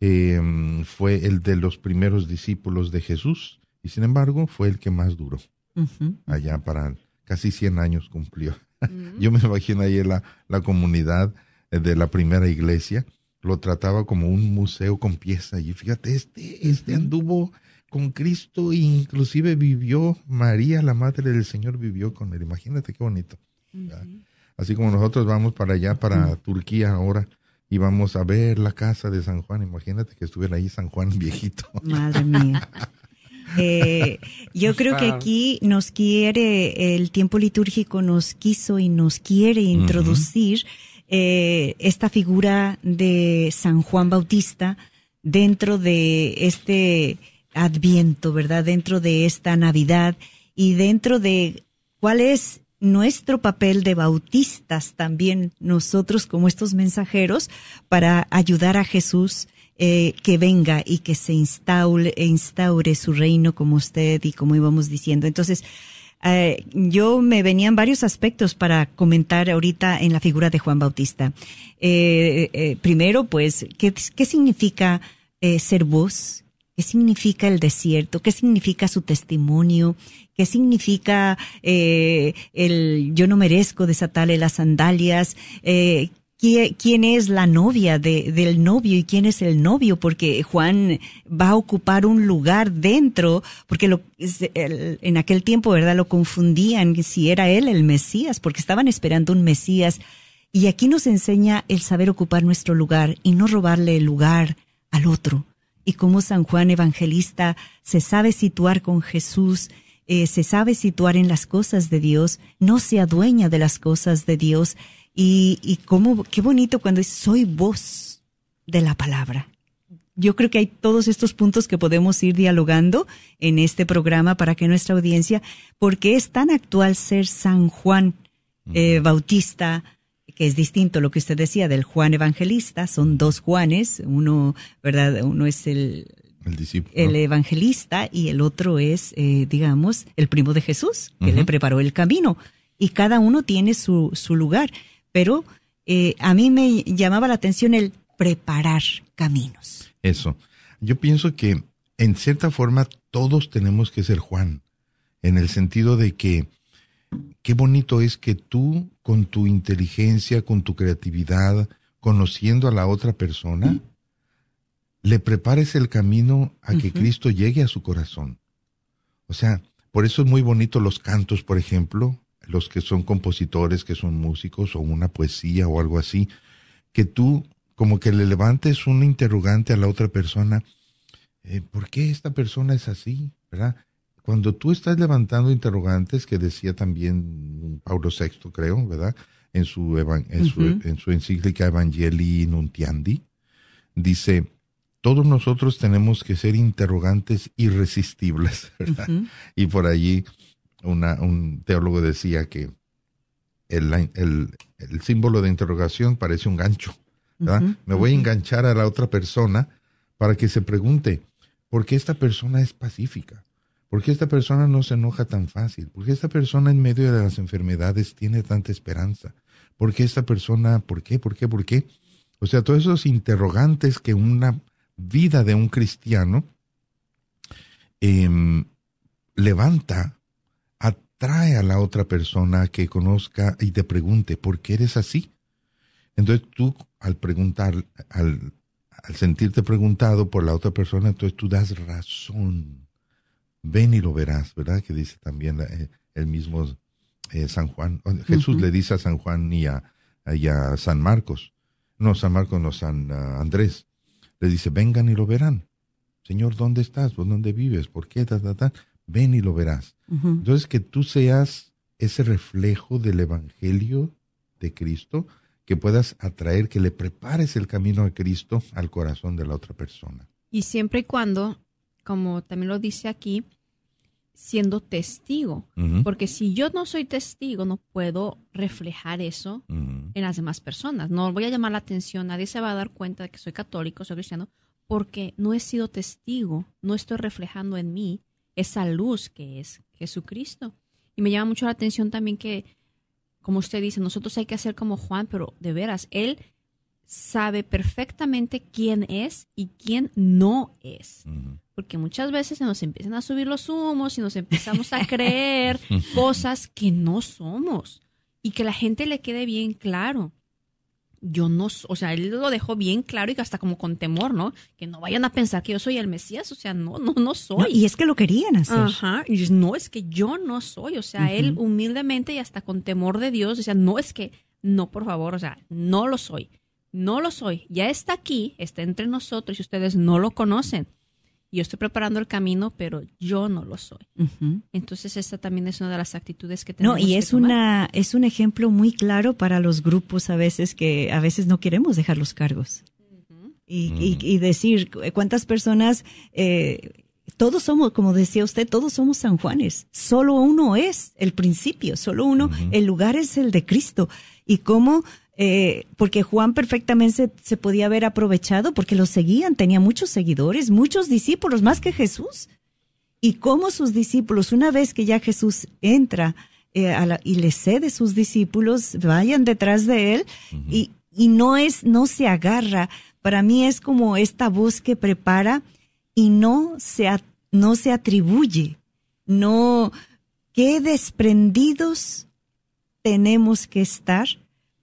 Speaker 18: em, fue el de los primeros discípulos de Jesús y sin embargo fue el que más duró. Allá para casi 100 años cumplió. <laughs> Yo me imagino ahí la, la comunidad de la primera iglesia, lo trataba como un museo con piezas. Y fíjate, este, este anduvo con Cristo e inclusive vivió, María, la madre del Señor, vivió con él. Imagínate qué bonito. Así como nosotros vamos para allá, para Turquía ahora, y vamos a ver la casa de San Juan. Imagínate que estuviera ahí San Juan <laughs> viejito.
Speaker 17: Madre mía. Eh, yo creo que aquí nos quiere, el tiempo litúrgico nos quiso y nos quiere introducir eh, esta figura de San Juan Bautista dentro de este adviento, ¿verdad? Dentro de esta Navidad y dentro de cuál es nuestro papel de bautistas también nosotros como estos mensajeros para ayudar a Jesús eh, que venga y que se instaure, instaure su reino como usted y como íbamos diciendo. Entonces, eh, yo me venían varios aspectos para comentar ahorita en la figura de Juan Bautista. Eh, primero, pues, ¿qué, qué significa ser voz? ¿Qué significa el desierto? ¿Qué significa su testimonio? ¿Qué significa eh, el yo no merezco desatarle las sandalias? Eh, ¿Quién es la novia de, del novio y quién es el novio? Porque Juan va a ocupar un lugar dentro, porque en aquel tiempo, ¿verdad? Lo confundían si era él el Mesías, porque estaban esperando un Mesías. Y aquí nos enseña el saber ocupar nuestro lugar y no robarle el lugar al otro. Y cómo San Juan Evangelista se sabe situar con Jesús eh, se sabe situar en las cosas de Dios, no se adueña de las cosas de Dios y, y cómo, qué bonito cuando es soy voz de la palabra. Yo creo que hay todos estos puntos que podemos ir dialogando en este programa para que nuestra audiencia, porque es tan actual ser San Juan eh, Bautista, que es distinto a lo que usted decía del Juan Evangelista, son dos Juanes, uno, ¿verdad? Uno es el, el, evangelista y el otro es, eh, digamos, el primo de Jesús, que le preparó el camino. Y cada uno tiene su, su lugar. Pero eh, a mí me llamaba la atención el preparar caminos.
Speaker 18: Eso. Yo pienso que en cierta forma todos tenemos que ser Juan, en el sentido de que qué bonito es que tú con tu inteligencia, con tu creatividad, conociendo a la otra persona, le prepares el camino a que Cristo llegue a su corazón. O sea, por eso es muy bonito los cantos, por ejemplo, los que son compositores, que son músicos, o una poesía o algo así, que tú como que le levantes un interrogante a la otra persona, eh, ¿por qué esta persona es así? ¿Verdad? Cuando tú estás levantando interrogantes, que decía también Pablo VI, creo, ¿verdad? En su, en, su, en su encíclica Evangelii Nuntiandi, dice, todos nosotros tenemos que ser interrogantes irresistibles, <laughs> ¿verdad? Y por allí una, un teólogo decía que el, el, el, símbolo de interrogación parece un gancho, ¿verdad? Me voy a enganchar a la otra persona para que se pregunte, ¿por qué esta persona es pacífica? ¿Por qué esta persona no se enoja tan fácil? ¿Por qué esta persona en medio de las enfermedades tiene tanta esperanza? ¿Por qué esta persona, por qué, por qué, por qué? O sea, todos esos interrogantes que una vida de un cristiano em, levanta, atrae a la otra persona que conozca y te pregunte, ¿por qué eres así? Entonces tú, al preguntar, al, al sentirte preguntado por la otra persona, entonces tú das razón. Ven y lo verás, ¿verdad? Que dice también eh, el mismo eh, San Juan. Jesús le dice a San Juan y a, San Marcos. No, San Marcos, no, San ah, Andrés. Le dice, vengan y lo verán. Señor, ¿dónde estás? ¿Por dónde vives? ¿Por qué? Ven y lo verás. Entonces, que tú seas ese reflejo del Evangelio de Cristo, que puedas atraer, que le prepares el camino de Cristo al corazón de la otra persona.
Speaker 16: Y siempre y cuando, como también lo dice aquí, siendo testigo. Porque si yo no soy testigo, no puedo reflejar eso en las demás personas. No voy a llamar la atención, nadie se va a dar cuenta de que soy católico, soy cristiano, porque no he sido testigo, no estoy reflejando en mí esa luz que es Jesucristo. Y me llama mucho la atención también que, como usted dice, nosotros hay que hacer como Juan, pero de veras, él sabe perfectamente quién es y quién no es. Porque muchas veces se nos empiezan a subir los humos y nos empezamos a creer <laughs> cosas que no somos. Y que la gente le quede bien claro yo no, o sea, él lo dejó bien claro y hasta como con temor, ¿no? Que no vayan a pensar que yo soy el Mesías, o sea, no, no, no soy.
Speaker 17: y es que lo querían hacer.
Speaker 16: Ajá, y no es que yo no soy, o sea, él humildemente y hasta con temor de Dios, o sea, no es que, no, por favor, o sea, no lo soy, no lo soy, ya está aquí, está entre nosotros y ustedes no lo conocen yo estoy preparando el camino, pero yo no lo soy. Entonces esta también es una de las actitudes que tenemos.
Speaker 17: No, y es una es un ejemplo muy claro para los grupos a veces que a veces no queremos dejar los cargos y, y, decir cuántas personas eh, todos somos, como decía usted, todos somos San Juanes. Solo uno es el principio, solo uno, el lugar es el de Cristo. Y cómo eh, porque Juan perfectamente se, podía haber aprovechado porque lo seguían, tenía muchos seguidores, muchos discípulos, más que Jesús. Y cómo sus discípulos, una vez que ya Jesús entra eh, y le cede sus discípulos, vayan detrás de él y, y no es, no se agarra. Para mí es como esta voz que prepara y no se, no se atribuye, no, qué desprendidos tenemos que estar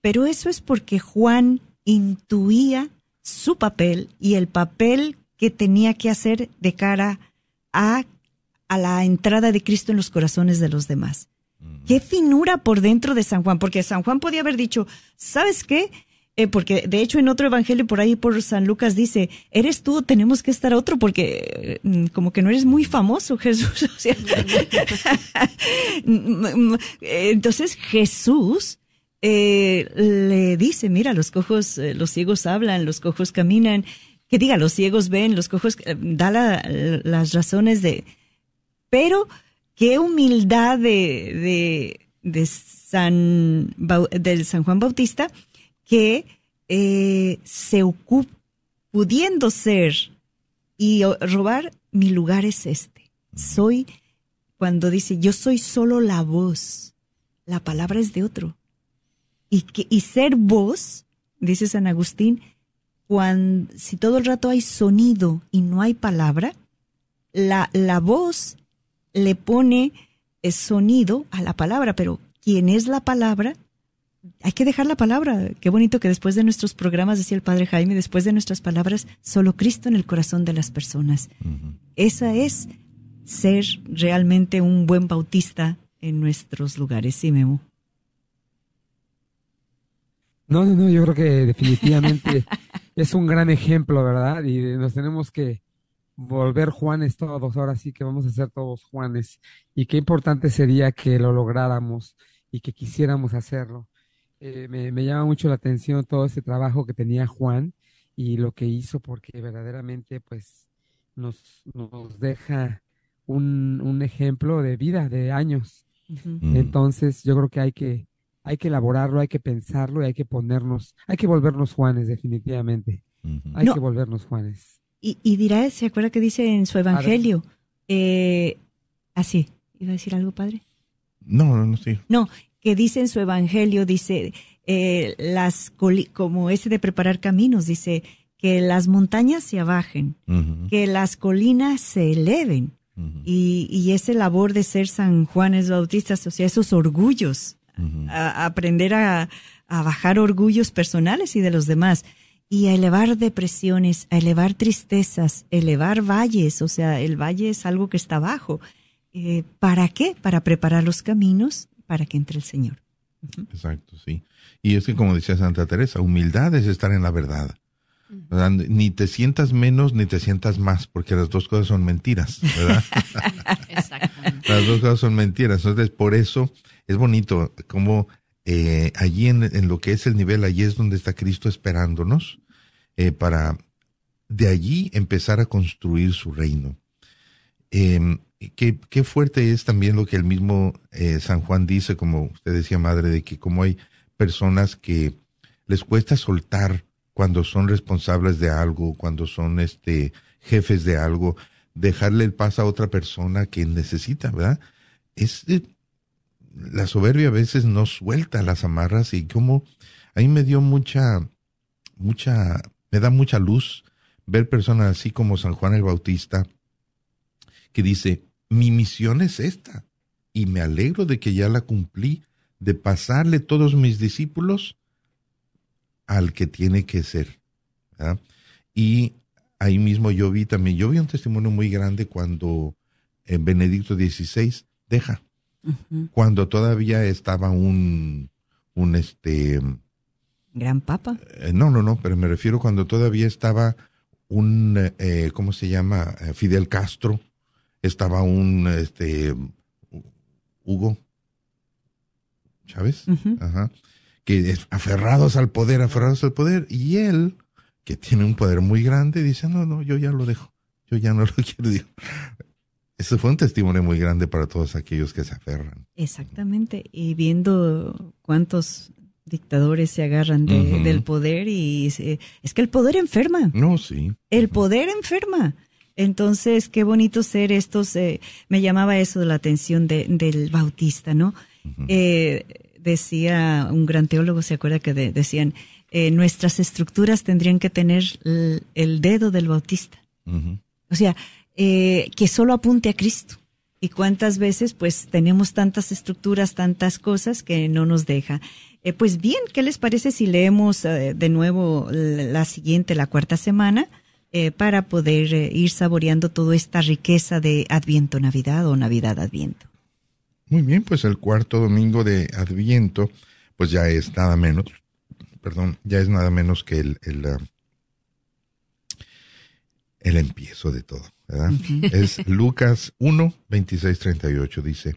Speaker 17: pero eso es porque Juan intuía su papel y el papel que tenía que hacer de cara a, a la entrada de Cristo en los corazones de los demás. Qué finura por dentro de San Juan, porque San Juan podía haber dicho, ¿sabes qué? Eh, porque de hecho en otro evangelio por ahí por San Lucas dice, eres tú, tenemos que estar otro porque eh, como que no eres muy famoso <laughs> Jesús. <laughs> Entonces Jesús eh, le dice, mira, los cojos, eh, los ciegos hablan, los cojos caminan, que diga, los ciegos ven, los cojos, eh, da las razones de, pero qué humildad de, de, San, del San Juan Bautista que se ocupa, pudiendo ser y robar, mi lugar es este. Soy, cuando dice, yo soy solo la voz, la palabra es de otro y, que, y ser voz, dice San Agustín, cuando, si todo el rato hay sonido y no hay palabra, la, la voz le pone el sonido a la palabra, pero ¿quién es la palabra? Hay que dejar la palabra. Qué bonito que después de nuestros programas, decía el padre Jaime, después de nuestras palabras, solo Cristo en el corazón de las personas. Esa es ser realmente un buen bautista en nuestros lugares. Sí, Memo.
Speaker 15: No, no, no, yo creo que definitivamente es un gran ejemplo, ¿verdad? Y nos tenemos que volver Juanes todos, ahora sí que vamos a ser todos Juanes. Y qué importante sería que lo lográramos y que quisiéramos hacerlo. Eh, me, llama mucho la atención todo ese trabajo que tenía Juan y lo que hizo porque verdaderamente pues nos, nos deja un, un ejemplo de vida, de años. Entonces yo creo que hay que hay que elaborarlo, hay que pensarlo y hay que ponernos, hay que volvernos Juanes definitivamente. Hay que volvernos Juanes.
Speaker 17: Y, y, dirá, ¿se acuerda que dice en su evangelio? Eh, así, ¿iba a decir algo, padre?
Speaker 18: No, no, no, sí.
Speaker 17: No, que dice en su evangelio, dice, eh, las como ese de preparar caminos, dice que las montañas se abajen, que las colinas se eleven. y, y ese labor de ser San Juanes Bautistas, o sea, esos orgullos a, aprender a, bajar orgullos personales y de los demás. y a elevar depresiones, a elevar tristezas, elevar valles, o sea, el valle es algo que está abajo. Eh, ¿Para qué? Para preparar los caminos para que entre el Señor.
Speaker 18: Exacto, sí. Y es que como decía Santa Teresa, humildad es estar en la verdad. Ni te sientas menos ni te sientas más, porque las dos cosas son mentiras, ¿verdad? <laughs> las dos cosas son mentiras. Entonces, por eso es bonito como eh, allí en, lo que es el nivel, allí es donde está Cristo esperándonos eh, para de allí empezar a construir su reino. Em, qué, qué, fuerte es también lo que el mismo eh, San Juan dice, como usted decía, madre, de que como hay personas que les cuesta soltar cuando son responsables de algo, cuando son este jefes de algo, dejarle el paso a otra persona que necesita, ¿verdad? Es la soberbia a veces no suelta las amarras y como a mí me dio mucha, mucha, me da mucha luz ver personas así como San Juan el Bautista, que dice, mi misión es esta, y me alegro de que ya la cumplí, de pasarle todos mis discípulos al que tiene que ser. Y ahí mismo yo vi también, yo vi un testimonio muy grande cuando en Benedicto XVI deja cuando todavía estaba un, un este...
Speaker 17: Gran Papa.
Speaker 18: Eh, no, no, no, pero me refiero cuando todavía estaba un, eh, ¿cómo se llama? Eh, Fidel Castro, estaba un, este, Hugo Chávez, Ajá, que aferrados al poder, aferrados al poder, y él, que tiene un poder muy grande, dice, no, no, yo ya lo dejo, yo ya no <laughs> lo quiero, eso fue un testimonio muy grande para todos aquellos que se aferran.
Speaker 17: Exactamente, y viendo cuántos dictadores se agarran del poder y es que el poder enferma.
Speaker 18: No, sí.
Speaker 17: El poder enferma. Entonces, qué bonito ser estos, eh, me llamaba eso de la atención del bautista, ¿no? Eh, decía un gran teólogo, se acuerda que decían, eh, nuestras estructuras tendrían que tener el, dedo del bautista. O sea, eh, que solo apunte a Cristo. Y cuántas veces pues tenemos tantas estructuras, tantas cosas que no nos deja. Eh, pues bien, ¿qué les parece si leemos eh, de nuevo la siguiente, la cuarta semana, para poder ir saboreando toda esta riqueza de Adviento Navidad o Navidad Adviento?
Speaker 18: Muy bien, pues el cuarto domingo de Adviento, pues ya es nada menos, perdón, ya es nada menos que el, el, el empiezo de todo. Es Lucas 1, 26, 38. Dice,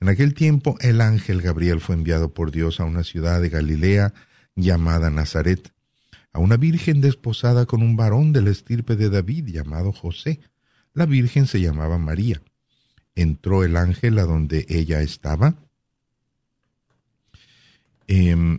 Speaker 18: en aquel tiempo el ángel Gabriel fue enviado por Dios a una ciudad de Galilea llamada Nazaret, a una virgen desposada con un varón de la estirpe de David llamado José. La virgen se llamaba María. Entró el ángel a donde ella estaba em,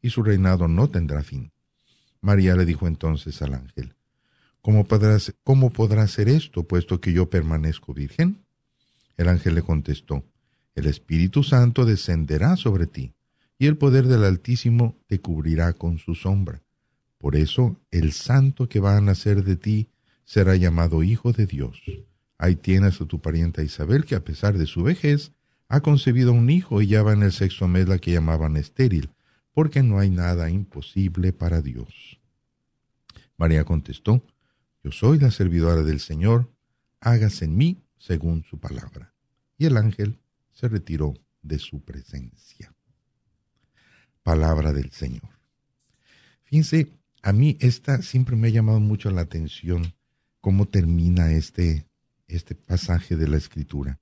Speaker 18: y su reinado no tendrá fin. María le dijo entonces al ángel, ¿Cómo podrá, ¿Cómo podrá ser esto, puesto que yo permanezco virgen? El ángel le contestó, El Espíritu Santo descenderá sobre ti, y el poder del Altísimo te cubrirá con su sombra. Por eso el santo que va a nacer de ti será llamado Hijo de Dios. Ahí tienes a tu parienta Isabel, que a pesar de su vejez, ha concebido un hijo y ya va en el sexto mes la que llamaban estéril, porque no hay nada imposible para Dios. María contestó, yo soy la servidora del Señor, hágase en mí según su palabra. Y el ángel se retiró de su presencia. Palabra del Señor. Fíjense, a mí esta siempre me ha llamado mucho la atención cómo termina este, este pasaje de la escritura.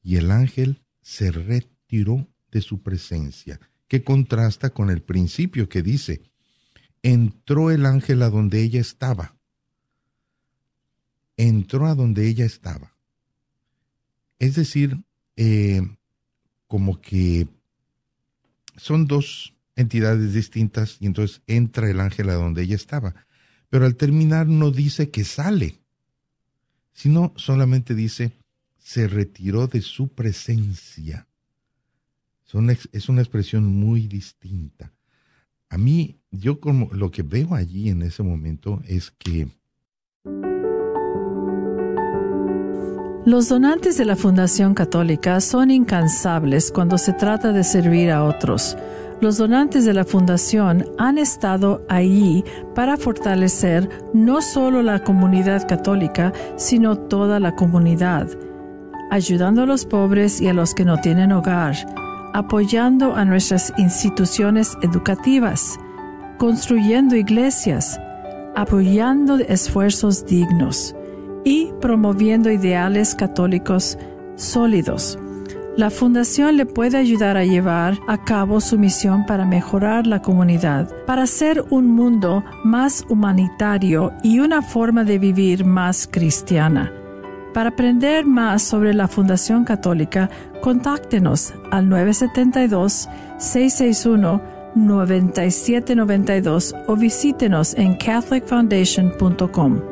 Speaker 18: Y el ángel se retiró de su presencia, que contrasta con el principio que dice, entró el ángel a donde ella estaba entró a donde ella estaba. Es decir, eh, como que son dos entidades distintas y entonces entra el ángel a donde ella estaba. Pero al terminar no dice que sale, sino solamente dice, se retiró de su presencia. Es una expresión muy distinta. A mí, yo como lo que veo allí en ese momento es que
Speaker 19: Los donantes de la Fundación Católica son incansables cuando se trata de servir a otros. Los donantes de la Fundación han estado allí para fortalecer no solo la comunidad católica, sino toda la comunidad, ayudando a los pobres y a los que no tienen hogar, apoyando a nuestras instituciones educativas, construyendo iglesias, apoyando esfuerzos dignos y promoviendo ideales católicos sólidos. La Fundación le puede ayudar a llevar a cabo su misión para mejorar la comunidad, para hacer un mundo más humanitario y una forma de vivir más cristiana. Para aprender más sobre la Fundación Católica, contáctenos al 972-661-9792 o visítenos en catholicfoundation.com.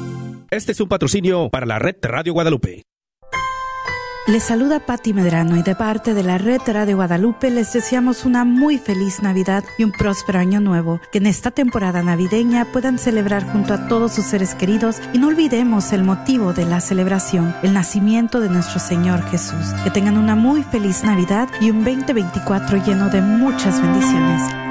Speaker 20: Este es un patrocinio para la red Radio Guadalupe.
Speaker 21: Les saluda Patti Medrano y de parte de la red Radio Guadalupe les deseamos una muy feliz Navidad y un próspero año nuevo. Que en esta temporada navideña puedan celebrar junto a todos sus seres queridos y no olvidemos el motivo de la celebración, el nacimiento de nuestro Señor Jesús. Que tengan una muy feliz Navidad y un 2024 lleno de muchas bendiciones.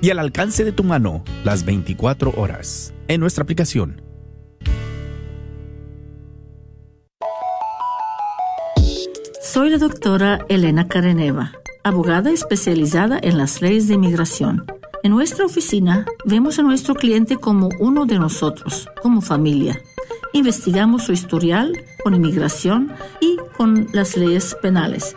Speaker 20: y al alcance de tu mano las 24 horas en nuestra aplicación.
Speaker 22: Soy la doctora Elena Careneva, abogada especializada en las leyes de inmigración. En nuestra oficina vemos a nuestro cliente como uno de nosotros, como familia. Investigamos su historial con inmigración y con las leyes penales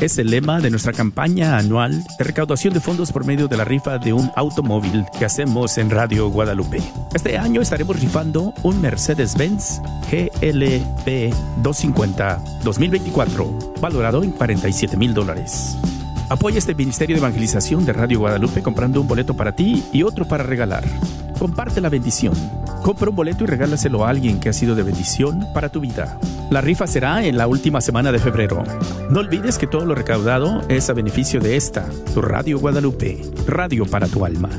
Speaker 20: es el lema de nuestra campaña anual de recaudación de fondos por medio de la rifa de un automóvil que hacemos en Radio Guadalupe. Este año estaremos rifando un Mercedes-Benz GLP 250 2024, valorado en 47 mil dólares. Apoya este Ministerio de Evangelización de Radio Guadalupe comprando un boleto para ti y otro para regalar. Comparte la bendición. Compra un boleto y regálaselo a alguien que ha sido de bendición para tu vida. La rifa será en la última semana de febrero. No olvides que todo lo recaudado es a beneficio de esta, tu Radio Guadalupe, radio para tu alma.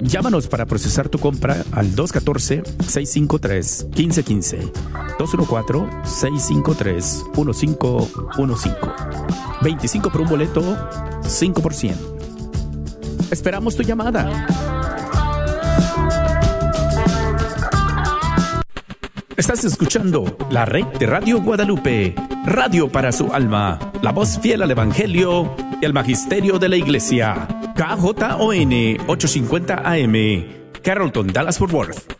Speaker 20: Llámanos para procesar tu compra al 214-653-1515. 214-653-1515. 25 por un boleto, 5%. Esperamos tu llamada. Estás escuchando la red de Radio Guadalupe, Radio para su alma, la voz fiel al Evangelio y al Magisterio de la Iglesia. KJON 850 AM, Carrollton, Dallas, Fort Worth.